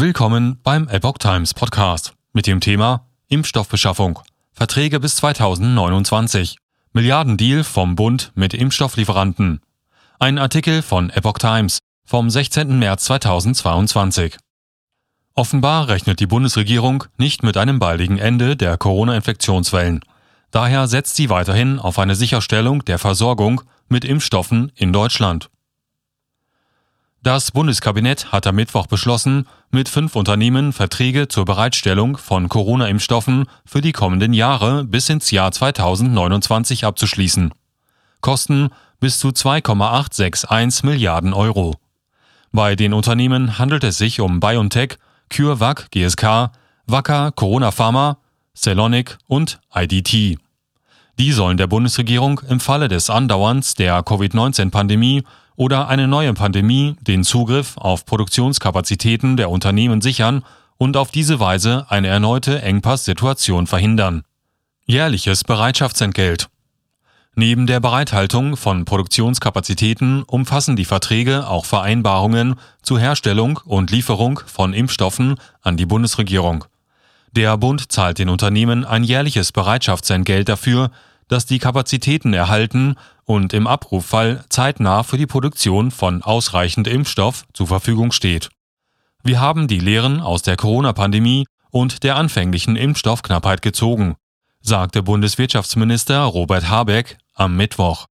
Willkommen beim Epoch Times Podcast mit dem Thema Impfstoffbeschaffung. Verträge bis 2029. Milliardendeal vom Bund mit Impfstofflieferanten. Ein Artikel von Epoch Times vom 16. März 2022. Offenbar rechnet die Bundesregierung nicht mit einem baldigen Ende der Corona-Infektionswellen. Daher setzt sie weiterhin auf eine Sicherstellung der Versorgung mit Impfstoffen in Deutschland. Das Bundeskabinett hat am Mittwoch beschlossen, mit fünf Unternehmen Verträge zur Bereitstellung von Corona-Impfstoffen für die kommenden Jahre bis ins Jahr 2029 abzuschließen. Kosten bis zu 2,861 Milliarden Euro. Bei den Unternehmen handelt es sich um BioNTech, CureVac GSK, Wacker Corona Pharma, Celonic und IDT. Die sollen der Bundesregierung im Falle des Andauerns der Covid-19-Pandemie oder eine neue Pandemie den Zugriff auf Produktionskapazitäten der Unternehmen sichern und auf diese Weise eine erneute Engpasssituation verhindern. Jährliches Bereitschaftsentgelt. Neben der Bereithaltung von Produktionskapazitäten umfassen die Verträge auch Vereinbarungen zur Herstellung und Lieferung von Impfstoffen an die Bundesregierung. Der Bund zahlt den Unternehmen ein jährliches Bereitschaftsentgelt dafür, dass die Kapazitäten erhalten und im Abruffall zeitnah für die Produktion von ausreichend Impfstoff zur Verfügung steht. Wir haben die Lehren aus der Corona-Pandemie und der anfänglichen Impfstoffknappheit gezogen, sagte Bundeswirtschaftsminister Robert Habeck am Mittwoch.